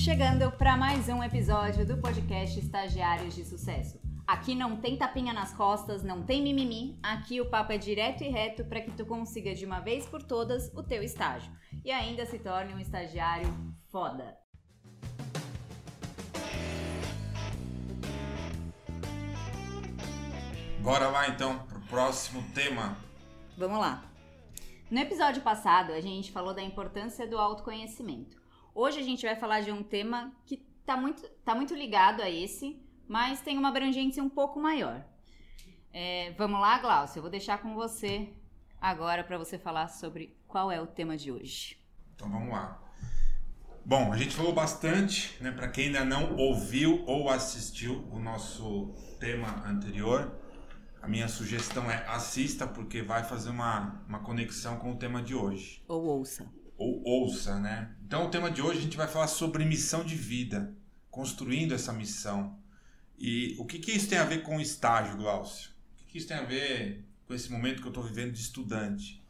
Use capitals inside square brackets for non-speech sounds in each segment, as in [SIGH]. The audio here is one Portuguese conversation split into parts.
chegando para mais um episódio do podcast Estagiários de Sucesso. Aqui não tem tapinha nas costas, não tem mimimi. Aqui o papo é direto e reto para que tu consiga de uma vez por todas o teu estágio e ainda se torne um estagiário foda. Bora lá então pro próximo tema. Vamos lá. No episódio passado, a gente falou da importância do autoconhecimento. Hoje a gente vai falar de um tema que tá muito, tá muito ligado a esse, mas tem uma abrangência um pouco maior. É, vamos lá, Glaucio, eu vou deixar com você agora para você falar sobre qual é o tema de hoje. Então vamos lá. Bom, a gente falou bastante, né, para quem ainda não ouviu ou assistiu o nosso tema anterior, a minha sugestão é assista porque vai fazer uma, uma conexão com o tema de hoje. Ou ouça. Ou ouça, né? Então o tema de hoje a gente vai falar sobre missão de vida, construindo essa missão. E o que, que isso tem a ver com o estágio, Glaucio? O que, que isso tem a ver com esse momento que eu estou vivendo de estudante?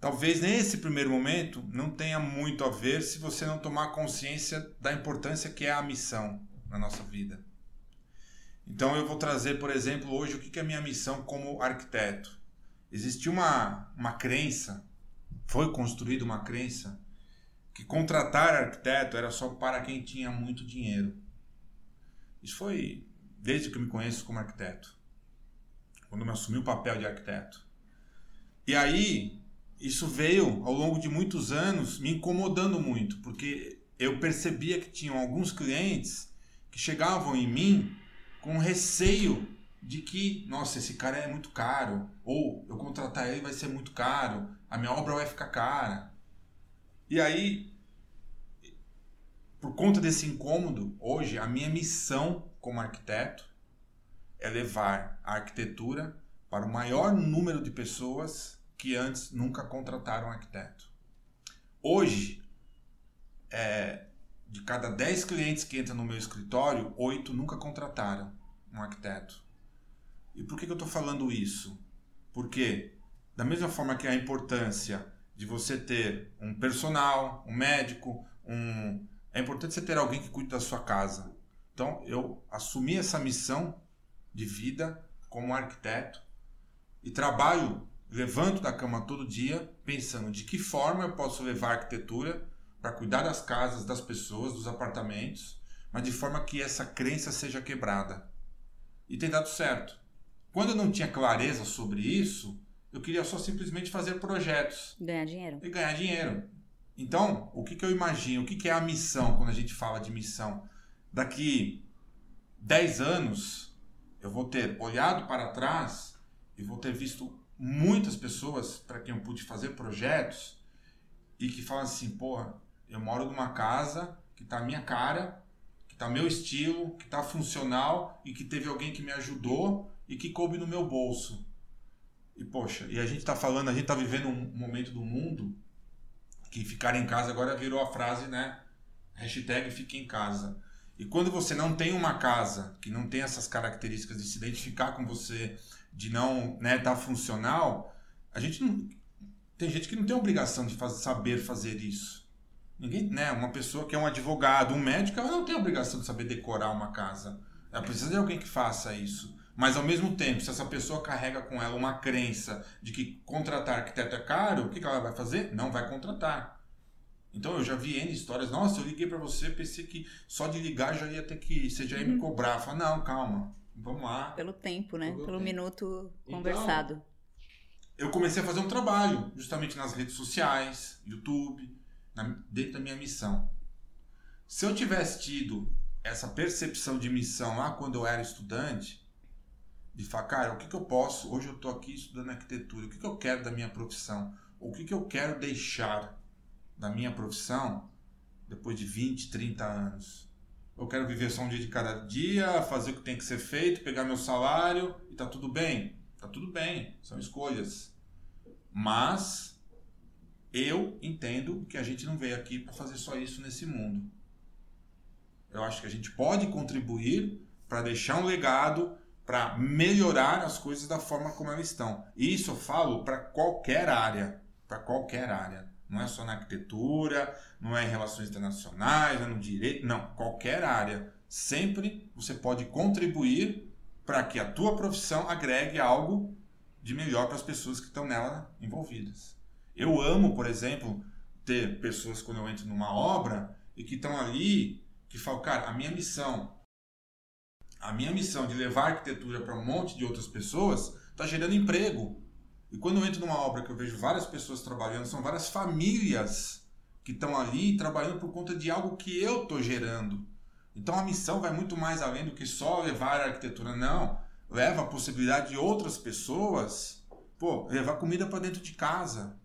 Talvez nesse primeiro momento não tenha muito a ver se você não tomar consciência da importância que é a missão na nossa vida. Então eu vou trazer, por exemplo, hoje o que é a minha missão como arquiteto. Existe uma, uma crença, foi construída uma crença, que contratar arquiteto era só para quem tinha muito dinheiro. Isso foi desde que eu me conheço como arquiteto, quando eu me assumi o papel de arquiteto. E aí, isso veio ao longo de muitos anos me incomodando muito, porque eu percebia que tinham alguns clientes que chegavam em mim com receio de que, nossa, esse cara é muito caro, ou eu contratar ele vai ser muito caro, a minha obra vai ficar cara. E aí, por conta desse incômodo, hoje a minha missão como arquiteto é levar a arquitetura para o maior número de pessoas que antes nunca contrataram um arquiteto. Hoje, é, de cada 10 clientes que entram no meu escritório, 8 nunca contrataram um arquiteto. E por que, que eu estou falando isso? Porque, da mesma forma que a importância de você ter um personal, um médico, um... é importante você ter alguém que cuide da sua casa. Então, eu assumi essa missão de vida como arquiteto e trabalho, levanto da cama todo dia pensando de que forma eu posso levar a arquitetura para cuidar das casas, das pessoas, dos apartamentos, mas de forma que essa crença seja quebrada. E tem dado certo. Quando eu não tinha clareza sobre isso, eu queria só simplesmente fazer projetos. Ganhar dinheiro. E ganhar dinheiro. Então, o que, que eu imagino? O que, que é a missão quando a gente fala de missão? Daqui 10 anos, eu vou ter olhado para trás e vou ter visto muitas pessoas para quem eu pude fazer projetos e que falam assim: porra, eu moro numa casa que tá a minha cara, que tá meu estilo, que tá funcional e que teve alguém que me ajudou e que coube no meu bolso. E poxa, e a gente tá falando, a gente tá vivendo um momento do mundo que ficar em casa agora virou a frase, né? Hashtag fique em casa. E quando você não tem uma casa que não tem essas características de se identificar com você, de não né, tá funcional, a gente não. Tem gente que não tem obrigação de fazer, saber fazer isso. Ninguém, né? Uma pessoa que é um advogado, um médico, ela não tem obrigação de saber decorar uma casa. Ela precisa de alguém que faça isso. Mas ao mesmo tempo, se essa pessoa carrega com ela uma crença de que contratar arquiteto é caro, o que, ela vai fazer? Não vai contratar. Então eu já vi N histórias. Nossa, eu liguei para você, pensei que só de ligar já ia ter que. Você já ia me uhum. cobrar. Fala, não, calma. Vamos lá. Pelo tempo, né? Pelo, Pelo tempo. minuto então, conversado. Então, eu comecei a fazer um trabalho, justamente nas redes sociais, YouTube na, dentro da minha missão. Se eu tivesse tido essa percepção de missão lá quando eu era estudante, de falar, cara, o que, que eu posso? Hoje eu estou aqui estudando arquitetura, o que, que eu quero da minha profissão? O que, que eu quero deixar da minha profissão depois de 20, 30 anos? Eu quero viver só um dia de cada dia, fazer o que tem que ser feito, pegar meu salário e tá tudo bem. Tá tudo bem, são escolhas. Mas eu entendo que a gente não veio aqui para fazer só isso nesse mundo. Eu acho que a gente pode contribuir para deixar um legado, para melhorar as coisas da forma como elas estão. E isso eu falo para qualquer área, para qualquer área. Não é só na arquitetura, não é em relações internacionais, é no direito, não, qualquer área. Sempre você pode contribuir para que a tua profissão agregue algo de melhor para as pessoas que estão nela envolvidas. Eu amo, por exemplo, ter pessoas quando eu entro numa obra e que estão ali, que falam, cara, a minha missão, a minha missão de levar arquitetura para um monte de outras pessoas está gerando emprego. E quando eu entro numa obra que eu vejo várias pessoas trabalhando, são várias famílias que estão ali trabalhando por conta de algo que eu estou gerando. Então a missão vai muito mais além do que só levar a arquitetura, não. Leva a possibilidade de outras pessoas, pô, levar comida para dentro de casa.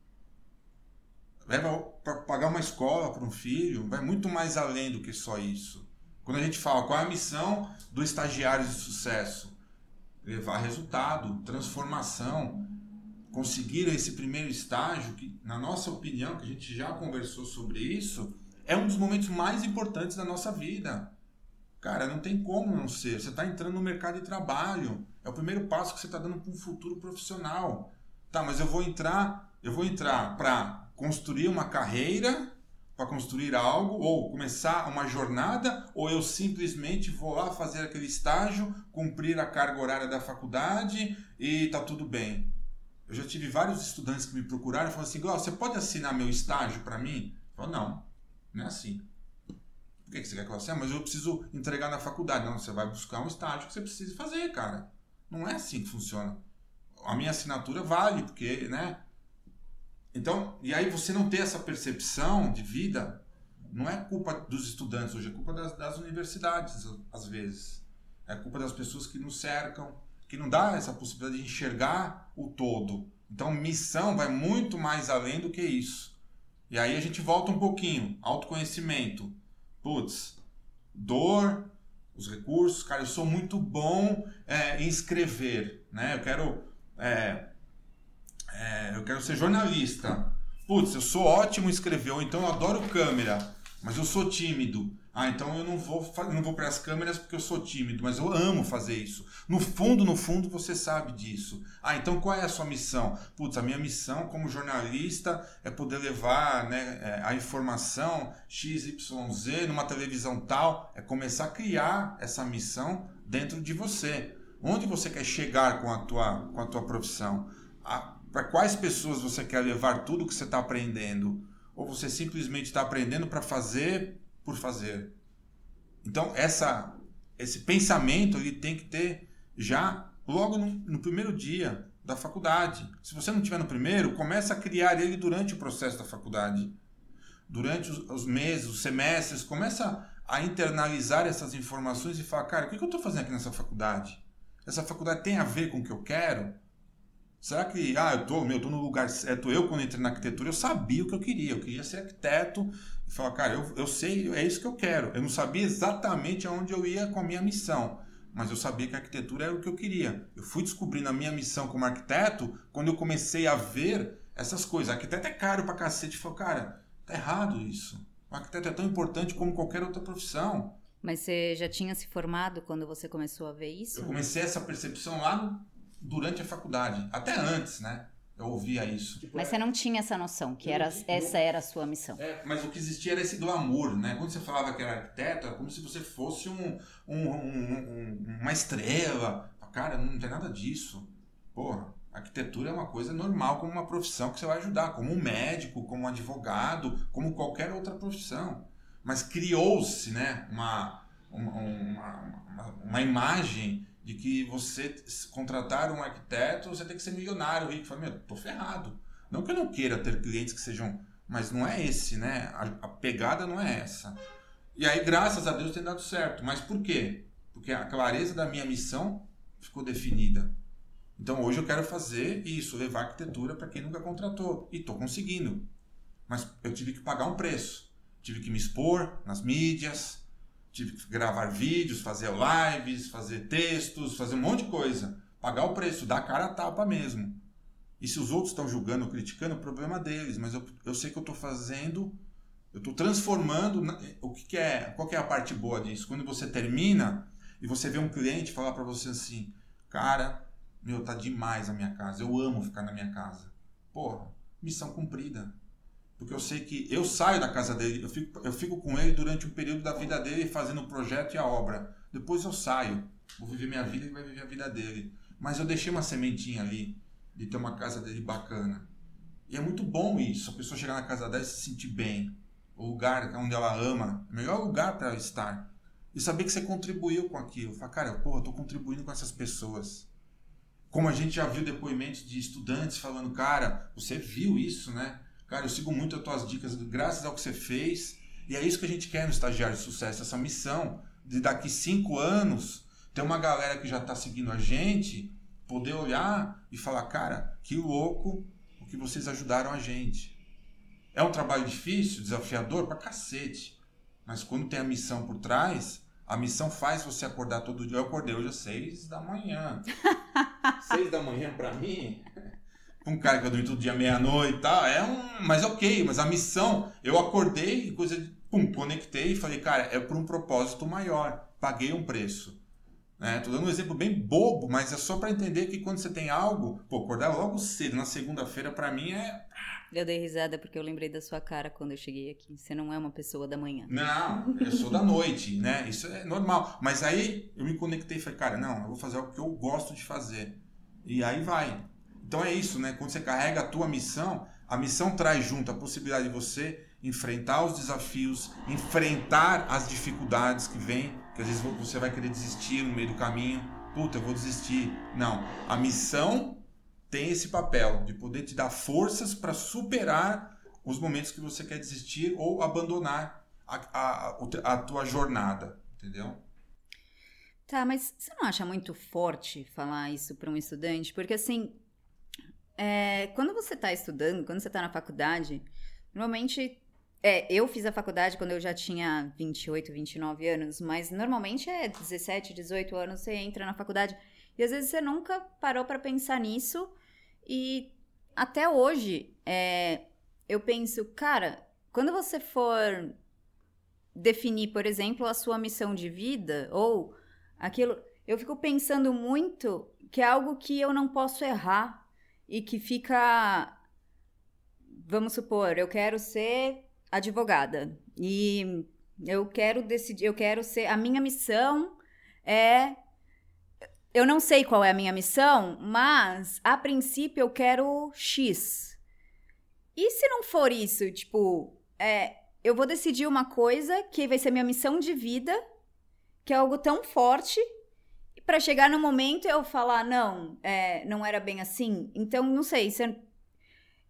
Leva para pagar uma escola para um filho, vai muito mais além do que só isso. Quando a gente fala qual é a missão do estagiário de sucesso, levar resultado, transformação, conseguir esse primeiro estágio, que na nossa opinião, que a gente já conversou sobre isso, é um dos momentos mais importantes da nossa vida. Cara, não tem como não ser. Você está entrando no mercado de trabalho. É o primeiro passo que você está dando para um futuro profissional. Tá, mas eu vou entrar, eu vou entrar para construir uma carreira, para construir algo, ou começar uma jornada, ou eu simplesmente vou lá fazer aquele estágio, cumprir a carga horária da faculdade e tá tudo bem. Eu já tive vários estudantes que me procuraram e falaram assim: você pode assinar meu estágio para mim? Eu não, não é assim. Por que você quer que eu assine? Mas eu preciso entregar na faculdade. Não, você vai buscar um estágio que você precisa fazer, cara. Não é assim que funciona. A minha assinatura vale, porque, né? Então, e aí você não ter essa percepção de vida, não é culpa dos estudantes hoje, é culpa das, das universidades, às vezes. É culpa das pessoas que nos cercam, que não dá essa possibilidade de enxergar o todo. Então, missão vai muito mais além do que isso. E aí a gente volta um pouquinho, autoconhecimento putz, dor, os recursos, cara, eu sou muito bom é, em escrever, né? Eu quero, é, é, eu quero ser jornalista. Putz, eu sou ótimo escrever, ou então eu adoro câmera, mas eu sou tímido. Ah, então eu não vou, não vou para as câmeras porque eu sou tímido, mas eu amo fazer isso. No fundo, no fundo, você sabe disso. Ah, então qual é a sua missão? Putz, a minha missão como jornalista é poder levar né, é, a informação XYZ numa televisão tal, é começar a criar essa missão dentro de você. Onde você quer chegar com a tua, com a tua profissão? Para quais pessoas você quer levar tudo que você está aprendendo? Ou você simplesmente está aprendendo para fazer por fazer. Então, essa, esse pensamento ele tem que ter já logo no, no primeiro dia da faculdade. Se você não tiver no primeiro, começa a criar ele durante o processo da faculdade. Durante os, os meses, os semestres, começa a internalizar essas informações e falar, cara, o que eu estou fazendo aqui nessa faculdade? Essa faculdade tem a ver com o que eu quero? Será que, ah, eu tô, meu, tô no lugar certo. Eu, quando entrei na arquitetura, eu sabia o que eu queria. Eu queria ser arquiteto e falar, cara, eu, eu sei, é isso que eu quero. Eu não sabia exatamente aonde eu ia com a minha missão, mas eu sabia que a arquitetura era o que eu queria. Eu fui descobrindo a minha missão como arquiteto quando eu comecei a ver essas coisas. Arquiteto é caro pra cacete. Eu falei, cara, tá errado isso. O arquiteto é tão importante como qualquer outra profissão. Mas você já tinha se formado quando você começou a ver isso? Eu comecei essa percepção lá no durante a faculdade, até antes, né? Eu ouvia isso. Tipo, mas você não tinha essa noção, que era, essa era a sua missão. É, mas o que existia era esse glamour, né? Quando você falava que era arquiteto, era como se você fosse um, um, um, uma estrela. Cara, não tem nada disso. Porra, arquitetura é uma coisa normal, como uma profissão que você vai ajudar, como um médico, como um advogado, como qualquer outra profissão. Mas criou-se né, uma, uma, uma, uma imagem de que você contratar um arquiteto, você tem que ser milionário, rico. Fala, meu, tô ferrado. Não que eu não queira ter clientes que sejam. Mas não é esse, né? A, a pegada não é essa. E aí, graças a Deus, tem dado certo. Mas por quê? Porque a clareza da minha missão ficou definida. Então hoje eu quero fazer isso, levar arquitetura para quem nunca contratou. E estou conseguindo. Mas eu tive que pagar um preço. Tive que me expor nas mídias, Tive que gravar vídeos, fazer lives, fazer textos, fazer um monte de coisa. Pagar o preço, dar cara a tapa mesmo. E se os outros estão julgando, criticando, é o problema deles. Mas eu, eu sei que eu estou fazendo, eu estou transformando. O que, que, é? Qual que é a parte boa disso? Quando você termina e você vê um cliente falar para você assim, cara, meu, tá demais a minha casa. Eu amo ficar na minha casa. Porra, missão cumprida. Porque eu sei que eu saio da casa dele, eu fico, eu fico com ele durante um período da vida dele fazendo o projeto e a obra. Depois eu saio, vou viver minha vida e vai viver a vida dele. Mas eu deixei uma sementinha ali de ter uma casa dele bacana. E é muito bom isso, a pessoa chegar na casa dela e se sentir bem. O lugar onde ela ama, o melhor lugar para estar. E saber que você contribuiu com aquilo. Falar, cara, porra, eu tô contribuindo com essas pessoas. Como a gente já viu depoimentos de estudantes falando, cara, você viu isso, né? Cara, eu sigo muito as tuas dicas, graças ao que você fez. E é isso que a gente quer no Estagiário de Sucesso, essa missão de daqui cinco anos ter uma galera que já está seguindo a gente, poder olhar e falar, cara, que louco o que vocês ajudaram a gente. É um trabalho difícil, desafiador pra cacete. Mas quando tem a missão por trás, a missão faz você acordar todo dia. Eu acordei hoje às seis da manhã. [LAUGHS] seis da manhã para mim, um cara que eu dormi todo dia meia-noite e tal, é um. Mas ok, mas a missão, eu acordei e coisa. Pum, conectei e falei, cara, é por um propósito maior. Paguei um preço. Né? Tô dando um exemplo bem bobo, mas é só para entender que quando você tem algo, pô, acordar logo cedo na segunda-feira para mim é eu dei risada porque eu lembrei da sua cara quando eu cheguei aqui. Você não é uma pessoa da manhã. Não, eu sou da noite, né? Isso é normal. Mas aí eu me conectei e falei, cara, não, eu vou fazer o que eu gosto de fazer. E aí vai. Então é isso, né? Quando você carrega a tua missão, a missão traz junto a possibilidade de você enfrentar os desafios, enfrentar as dificuldades que vêm, que às vezes você vai querer desistir no meio do caminho. Puta, eu vou desistir. Não. A missão tem esse papel de poder te dar forças para superar os momentos que você quer desistir ou abandonar a, a, a tua jornada, entendeu? Tá, mas você não acha muito forte falar isso para um estudante? Porque assim, é, quando você está estudando, quando você está na faculdade, normalmente. É, eu fiz a faculdade quando eu já tinha 28, 29 anos, mas normalmente é 17, 18 anos você entra na faculdade. E às vezes você nunca parou para pensar nisso e até hoje, é, eu penso, cara, quando você for definir, por exemplo, a sua missão de vida ou aquilo, eu fico pensando muito que é algo que eu não posso errar e que fica. Vamos supor, eu quero ser advogada e eu quero decidir, eu quero ser. A minha missão é eu não sei qual é a minha missão, mas a princípio eu quero X. E se não for isso, tipo, é, eu vou decidir uma coisa que vai ser minha missão de vida, que é algo tão forte, para chegar no momento eu falar, não, é, não era bem assim. Então, não sei,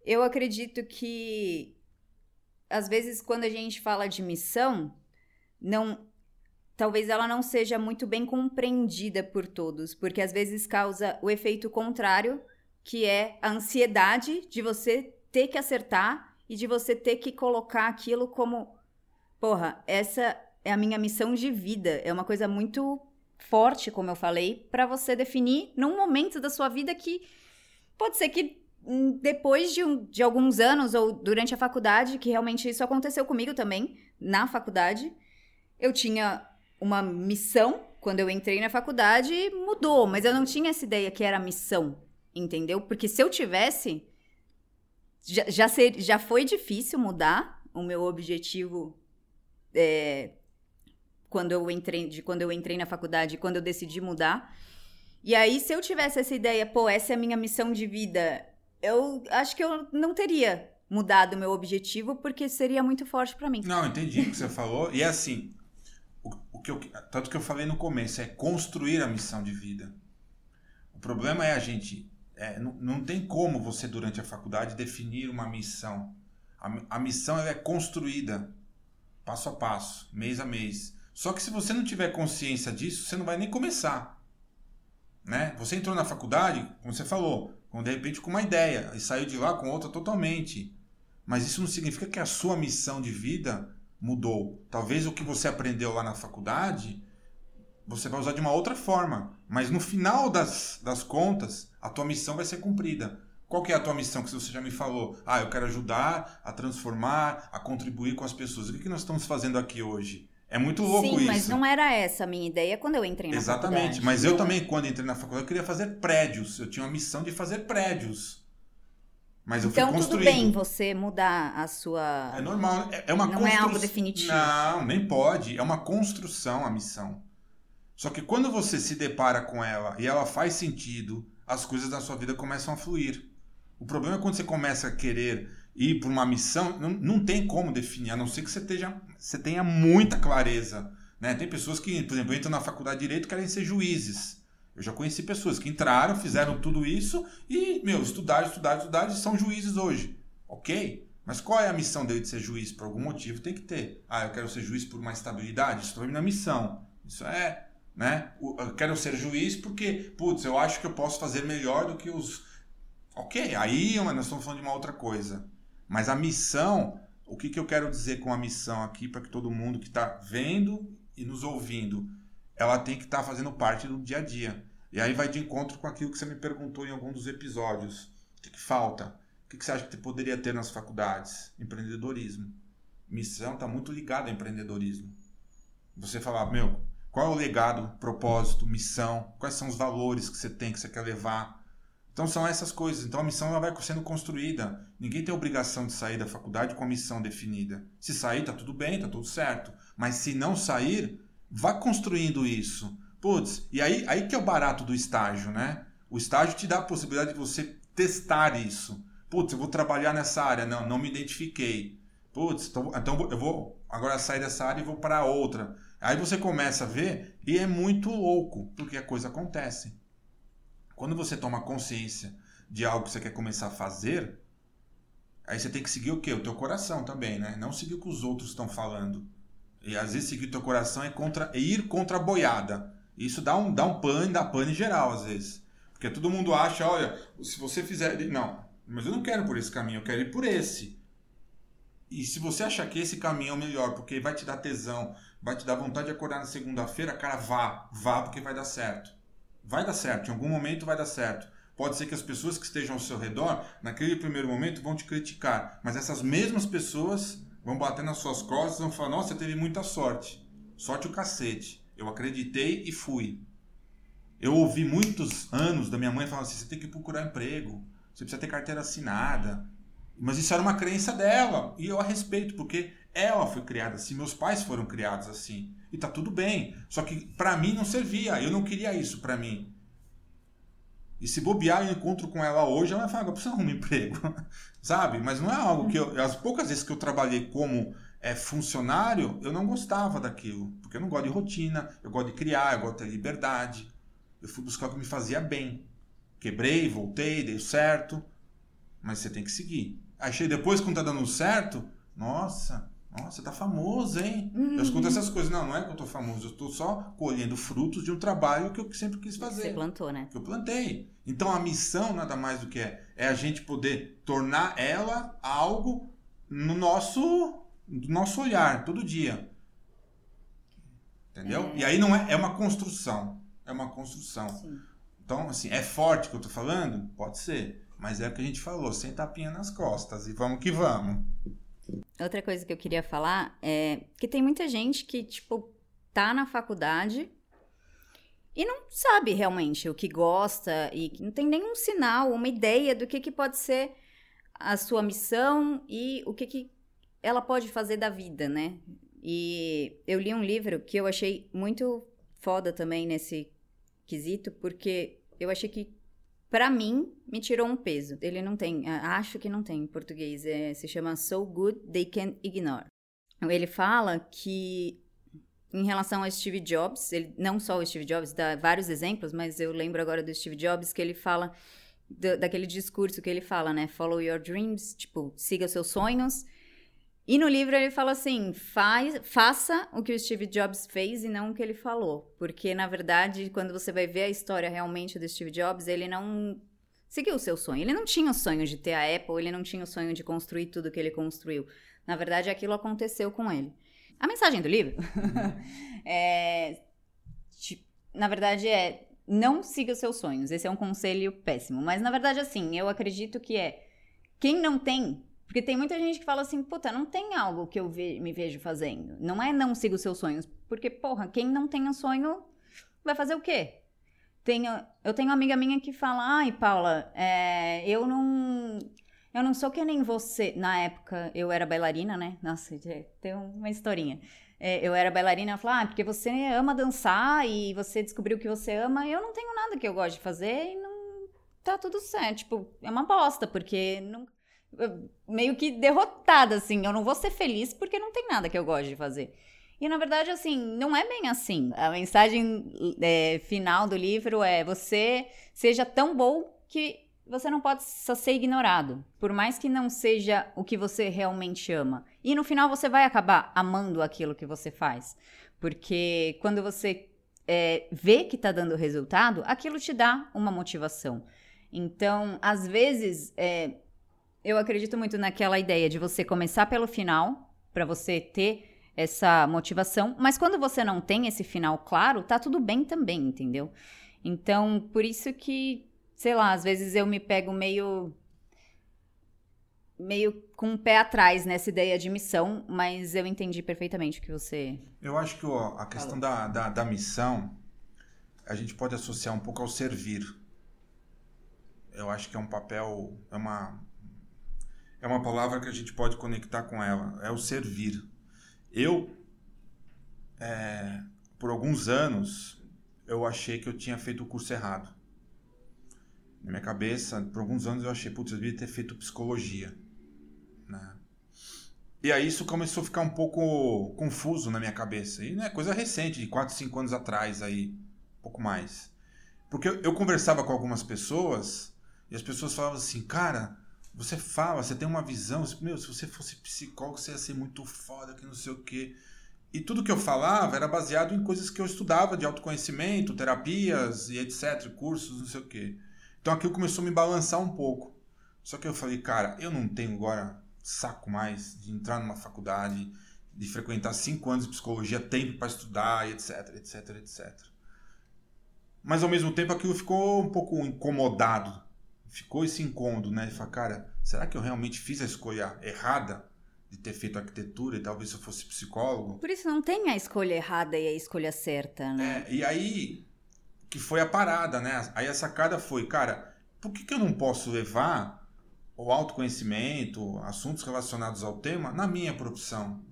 eu acredito que às vezes quando a gente fala de missão, não talvez ela não seja muito bem compreendida por todos, porque às vezes causa o efeito contrário, que é a ansiedade de você ter que acertar e de você ter que colocar aquilo como, porra, essa é a minha missão de vida, é uma coisa muito forte, como eu falei, para você definir num momento da sua vida que pode ser que hum, depois de, um, de alguns anos ou durante a faculdade, que realmente isso aconteceu comigo também, na faculdade, eu tinha uma missão quando eu entrei na faculdade mudou, mas eu não tinha essa ideia que era missão, entendeu? Porque se eu tivesse, já, já, ser, já foi difícil mudar o meu objetivo é, quando eu entrei, de quando eu entrei na faculdade, quando eu decidi mudar. E aí, se eu tivesse essa ideia, pô, essa é a minha missão de vida, eu acho que eu não teria mudado o meu objetivo, porque seria muito forte para mim. Não, entendi o que você falou. E é assim, o, o que eu, tanto que eu falei no começo, é construir a missão de vida. O problema é a gente. É, não, não tem como você, durante a faculdade, definir uma missão. A, a missão é construída passo a passo, mês a mês. Só que se você não tiver consciência disso, você não vai nem começar. Né? Você entrou na faculdade, como você falou, com, de repente com uma ideia e saiu de lá com outra totalmente. Mas isso não significa que a sua missão de vida mudou. Talvez o que você aprendeu lá na faculdade você vai usar de uma outra forma, mas no final das, das contas a tua missão vai ser cumprida. Qual que é a tua missão que você já me falou? Ah, eu quero ajudar a transformar, a contribuir com as pessoas. O que, que nós estamos fazendo aqui hoje? É muito louco Sim, isso. Sim, mas não era essa a minha ideia quando eu entrei na Exatamente, faculdade. Exatamente, mas eu também, quando entrei na faculdade, eu queria fazer prédios. Eu tinha uma missão de fazer prédios. Mas eu então, fui tudo construindo. bem você mudar a sua. É normal, é é uma Não é construção. algo definitivo. Não, nem pode. É uma construção a missão. Só que quando você se depara com ela e ela faz sentido, as coisas da sua vida começam a fluir. O problema é quando você começa a querer ir para uma missão, não, não tem como definir, a não ser que você, esteja, você tenha muita clareza. Né? Tem pessoas que, por exemplo, entram na faculdade de Direito e querem ser juízes. Eu já conheci pessoas que entraram, fizeram tudo isso e, meu, estudaram, estudaram, estudaram e são juízes hoje. Ok? Mas qual é a missão dele de ser juiz? Por algum motivo tem que ter. Ah, eu quero ser juiz por uma estabilidade? Estou na missão. Isso é, né? Eu quero ser juiz porque, putz, eu acho que eu posso fazer melhor do que os. Ok, aí nós estamos falando de uma outra coisa. Mas a missão, o que, que eu quero dizer com a missão aqui para que todo mundo que está vendo e nos ouvindo, ela tem que estar fazendo parte do dia a dia. E aí vai de encontro com aquilo que você me perguntou em algum dos episódios. O que, que falta? O que, que você acha que poderia ter nas faculdades? Empreendedorismo. Missão está muito ligada ao empreendedorismo. Você falar, meu, qual é o legado, propósito, missão? Quais são os valores que você tem, que você quer levar? Então são essas coisas. Então a missão ela vai sendo construída. Ninguém tem obrigação de sair da faculdade com a missão definida. Se sair, tá tudo bem, tá tudo certo. Mas se não sair, vá construindo isso. Putz, e aí, aí que é o barato do estágio, né? O estágio te dá a possibilidade de você testar isso. Putz, eu vou trabalhar nessa área. Não, não me identifiquei. Putz, então, então eu vou agora sair dessa área e vou para outra. Aí você começa a ver e é muito louco, porque a coisa acontece. Quando você toma consciência de algo que você quer começar a fazer, aí você tem que seguir o quê? O teu coração também, né? Não seguir o que os outros estão falando. E às vezes seguir o teu coração é, contra, é ir contra a boiada. Isso dá um, dá um pane, dá pane geral às vezes. Porque todo mundo acha, olha, se você fizer. Não, mas eu não quero por esse caminho, eu quero ir por esse. E se você achar que esse caminho é o melhor, porque vai te dar tesão, vai te dar vontade de acordar na segunda-feira, cara, vá, vá, porque vai dar certo. Vai dar certo, em algum momento vai dar certo. Pode ser que as pessoas que estejam ao seu redor, naquele primeiro momento, vão te criticar, mas essas mesmas pessoas vão bater nas suas costas e vão falar: Nossa, teve muita sorte. Sorte o cacete. Eu acreditei e fui. Eu ouvi muitos anos da minha mãe falando assim: você tem que procurar emprego, você precisa ter carteira assinada. Mas isso era uma crença dela e eu a respeito, porque ela foi criada assim, meus pais foram criados assim. E tá tudo bem. Só que pra mim não servia, eu não queria isso pra mim. E se bobear, eu encontro com ela hoje, ela vai falar, eu preciso arrumar um emprego. [LAUGHS] Sabe? Mas não é algo que eu. As poucas vezes que eu trabalhei como é, funcionário, eu não gostava daquilo. Porque eu não gosto de rotina, eu gosto de criar, eu gosto de liberdade. Eu fui buscar o que me fazia bem. Quebrei, voltei, deu certo. Mas você tem que seguir. Achei depois, quando tá dando certo, nossa, nossa, tá famoso, hein? Eu escuto essas coisas. Não, não é que eu tô famoso, eu tô só colhendo frutos de um trabalho que eu sempre quis fazer Você plantou, né? que eu plantei. Então a missão nada mais do que é, é a gente poder tornar ela algo no nosso, no nosso olhar, todo dia. Entendeu? E aí não é, é uma construção. É uma construção. Sim. Então, assim, é forte que eu tô falando? Pode ser. Mas é o que a gente falou, sem tapinha nas costas. E vamos que vamos. Outra coisa que eu queria falar é que tem muita gente que, tipo, tá na faculdade e não sabe realmente o que gosta e não tem nenhum sinal, uma ideia do que, que pode ser a sua missão e o que, que ela pode fazer da vida, né? E eu li um livro que eu achei muito foda também nesse quesito, porque eu achei que Pra mim, me tirou um peso. Ele não tem, a- acho que não tem em português. é, se chama So Good They Can Ignore. Ele fala que, em relação ao Steve Jobs, ele, não só o Steve Jobs, dá vários exemplos, mas eu lembro agora do Steve Jobs que ele fala da- daquele discurso que ele fala, né? Follow your dreams, tipo, siga seus sonhos. E no livro ele fala assim: faz, faça o que o Steve Jobs fez e não o que ele falou. Porque, na verdade, quando você vai ver a história realmente do Steve Jobs, ele não seguiu o seu sonho. Ele não tinha o sonho de ter a Apple, ele não tinha o sonho de construir tudo que ele construiu. Na verdade, aquilo aconteceu com ele. A mensagem do livro [LAUGHS] é. ti- Na verdade, é. Não siga os seus sonhos. Esse é um conselho péssimo. Mas, na verdade, assim, eu acredito que é. Quem não tem. Porque tem muita gente que fala assim, puta, não tem algo que eu ve- me vejo fazendo. Não é não siga os seus sonhos. Porque, porra, quem não tem um sonho vai fazer o quê? Tenho, eu tenho uma amiga minha que fala, ai, Paula, é, eu não. Eu não sou que nem você. Na época, eu era bailarina, né? Nossa, tem uma historinha. É, eu era bailarina, ela falou, ah, porque você ama dançar e você descobriu que você ama. Eu não tenho nada que eu gosto de fazer e não tá tudo certo. Tipo, é uma bosta, porque não... meio que derrotada, assim. Eu não vou ser feliz porque não tem nada que eu gosto de fazer. E na verdade, assim, não é bem assim. A mensagem é, final do livro é: você seja tão bom que você não pode só ser ignorado, por mais que não seja o que você realmente ama. E no final você vai acabar amando aquilo que você faz, porque quando você é, vê que está dando resultado, aquilo te dá uma motivação. Então, às vezes, é, eu acredito muito naquela ideia de você começar pelo final, para você ter essa motivação, mas quando você não tem esse final claro, tá tudo bem também, entendeu? Então, por isso que sei lá, às vezes eu me pego meio meio com o pé atrás nessa ideia de missão, mas eu entendi perfeitamente o que você. Eu acho que ó, a questão da, da, da, missão a gente pode associar um pouco ao servir. Eu acho que é um papel, é uma é uma palavra que a gente pode conectar com ela, é o servir. Eu é, por alguns anos eu achei que eu tinha feito o curso errado na minha cabeça, por alguns anos eu achei, putz, eu devia ter feito psicologia. Né? E aí isso começou a ficar um pouco confuso na minha cabeça. E não é coisa recente, de 4, 5 anos atrás aí, um pouco mais. Porque eu, eu conversava com algumas pessoas e as pessoas falavam assim, cara, você fala, você tem uma visão, meu, se você fosse psicólogo você ia ser muito foda, que não sei o quê. E tudo que eu falava era baseado em coisas que eu estudava de autoconhecimento, terapias e etc, cursos, não sei o quê. Então aquilo começou a me balançar um pouco. Só que eu falei, cara, eu não tenho agora saco mais de entrar numa faculdade, de frequentar cinco anos de psicologia, tempo para estudar, etc, etc, etc. Mas ao mesmo tempo aquilo ficou um pouco incomodado. Ficou esse incômodo, né? E falei, cara, será que eu realmente fiz a escolha errada de ter feito arquitetura e talvez eu fosse psicólogo? Por isso não tem a escolha errada e a escolha certa, né? É, e aí que foi a parada, né? Aí a sacada foi, cara, por que, que eu não posso levar o autoconhecimento, assuntos relacionados ao tema, na minha profissão?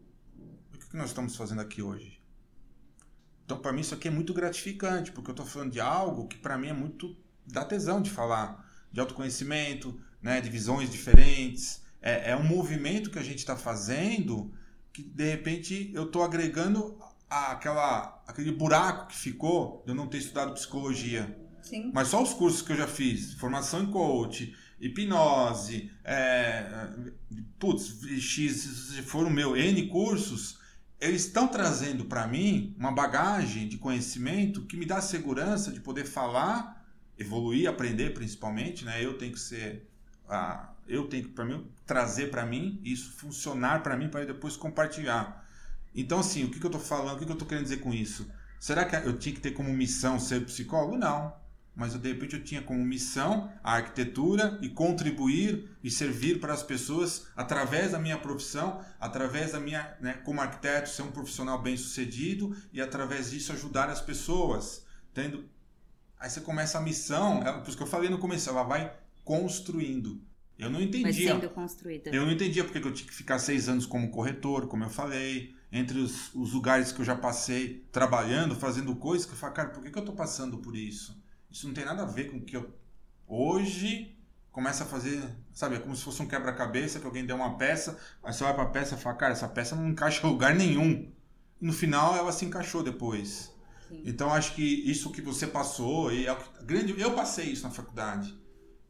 O que, que nós estamos fazendo aqui hoje? Então, para mim, isso aqui é muito gratificante, porque eu estou falando de algo que, para mim, é muito da tesão de falar, de autoconhecimento, né, de visões diferentes. É, é um movimento que a gente está fazendo que, de repente, eu estou agregando aquela, aquele buraco que ficou de eu não ter estudado psicologia. Sim. Mas só os cursos que eu já fiz, formação em coach, hipnose, é, putz, X, foram meu, N cursos, eles estão trazendo para mim uma bagagem de conhecimento que me dá segurança de poder falar, evoluir, aprender principalmente, né? Eu tenho que ser, eu tenho que para mim trazer para mim isso funcionar para mim para depois compartilhar. Então, assim, o que, que eu estou falando, o que, que eu estou querendo dizer com isso? Será que eu tinha que ter como missão ser psicólogo? Não. Mas eu, de repente eu tinha como missão a arquitetura e contribuir e servir para as pessoas através da minha profissão, através da minha, né, como arquiteto, ser um profissional bem sucedido e através disso ajudar as pessoas. Tendo... Aí você começa a missão, é por isso que eu falei no começo, ela vai construindo. Eu não entendia. Vai sendo construída. Eu não entendia porque eu tinha que ficar seis anos como corretor, como eu falei entre os, os, lugares que eu já passei trabalhando, fazendo coisas, que eu falo, cara, por que, que eu estou passando por isso? Isso não tem nada a ver com o que eu hoje começa a fazer, sabe, é como se fosse um quebra-cabeça que alguém deu uma peça, aí você vai para a peça e fala, cara, essa peça não encaixa em lugar nenhum. E no final ela se encaixou depois. Então acho que isso que você passou e é grande, eu passei isso na faculdade.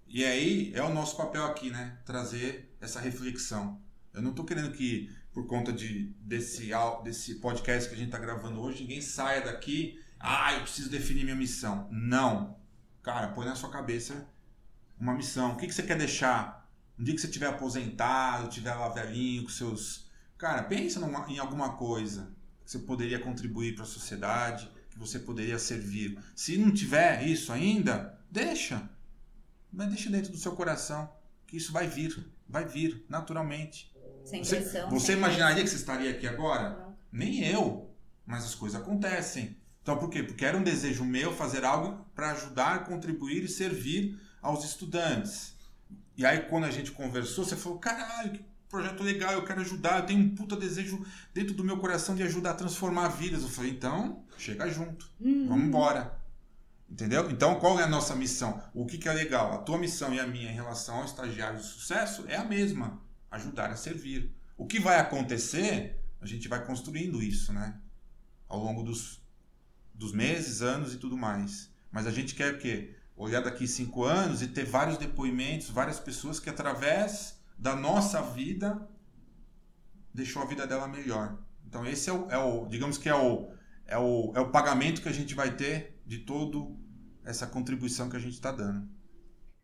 E aí é o nosso papel aqui, né, trazer essa reflexão. Eu não estou querendo que por conta de, desse, desse podcast que a gente está gravando hoje, ninguém saia daqui, ah, eu preciso definir minha missão. Não. Cara, põe na sua cabeça uma missão. O que, que você quer deixar? Um dia que você estiver aposentado, estiver lá velhinho com seus. Cara, pensa numa, em alguma coisa que você poderia contribuir para a sociedade, você poderia servir. Se não tiver isso ainda, deixa. Mas deixa dentro do seu coração, que isso vai vir, vai vir naturalmente. Sem pressão. Você, você imaginaria que você estaria aqui agora? Não. Nem eu. Mas as coisas acontecem. Então por quê? Porque era um desejo meu fazer algo para ajudar, contribuir e servir aos estudantes. E aí, quando a gente conversou, você falou: caralho, projeto legal, eu quero ajudar, eu tenho um puta desejo dentro do meu coração de ajudar a transformar vidas. Eu falei: então, chega junto, Uhum. vamos embora. Entendeu? Então, qual é a nossa missão? O que, que é legal? A tua missão e a minha em relação ao estagiário de sucesso é a mesma: ajudar a servir. O que vai acontecer, a gente vai construindo isso, né? Ao longo dos, dos meses, anos e tudo mais. Mas a gente quer o quê? Olhar daqui cinco anos e ter vários depoimentos, várias pessoas que através da nossa vida deixou a vida dela melhor. Então esse é o, é o digamos que é o, é o, é o pagamento que a gente vai ter de todo essa contribuição que a gente está dando.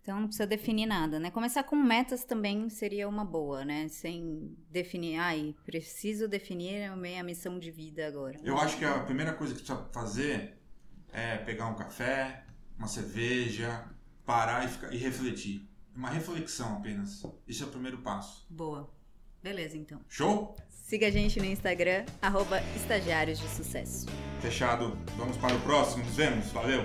Então não precisa definir nada, né? Começar com metas também seria uma boa, né? Sem definir, ai, preciso definir a minha missão de vida agora. Eu acho que a primeira coisa que precisa fazer é pegar um café, uma cerveja, parar e, ficar, e refletir. Uma reflexão apenas. Esse é o primeiro passo. Boa. Beleza, então. Show? Siga a gente no Instagram, arroba estagiários de sucesso. Fechado. Vamos para o próximo. Nos vemos. Valeu!